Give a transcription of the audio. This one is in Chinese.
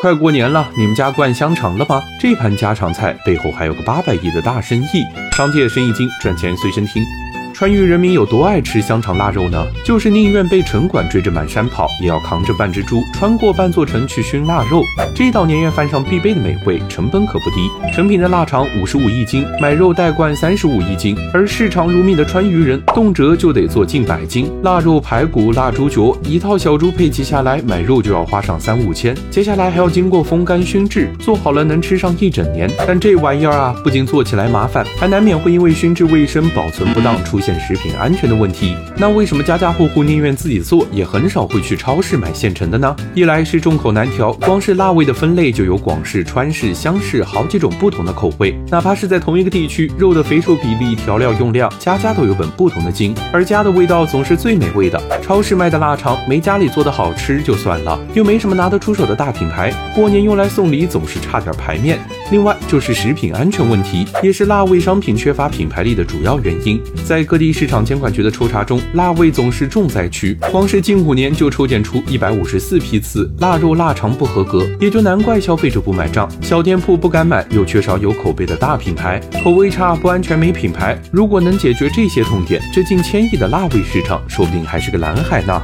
快过年了，你们家灌香肠了吗？这盘家常菜背后还有个八百亿的大生意。商界生意经，赚钱随身听。川渝人民有多爱吃香肠腊肉呢？就是宁愿被城管追着满山跑，也要扛着半只猪穿过半座城去熏腊肉。这道年夜饭上必备的美味，成本可不低。成品的腊肠五十五一斤，买肉带罐三十五一斤。而视肠如命的川渝人，动辄就得做近百斤腊肉、排骨、腊猪脚，一套小猪配齐下来，买肉就要花上三五千。接下来还要经过风干熏制，做好了能吃上一整年。但这玩意儿啊，不仅做起来麻烦，还难免会因为熏制卫生、保存不当出现。食品安全的问题，那为什么家家户户宁愿自己做，也很少会去超市买现成的呢？一来是众口难调，光是辣味的分类就有广式、川式、湘式好几种不同的口味，哪怕是在同一个地区，肉的肥瘦比例、调料用量，家家都有本不同的经，而家的味道总是最美味的。超市卖的腊肠没家里做的好吃就算了，又没什么拿得出手的大品牌，过年用来送礼总是差点牌面。另外就是食品安全问题，也是辣味商品缺乏品牌力的主要原因。在各地市场监管局的抽查中，辣味总是重灾区。光是近五年就抽检出一百五十四批次腊肉腊肠不合格，也就难怪消费者不买账，小店铺不敢买，又缺少有口碑的大品牌，口味差、不安全、没品牌。如果能解决这些痛点，这近千亿的辣味市场说不定还是个蓝海呢。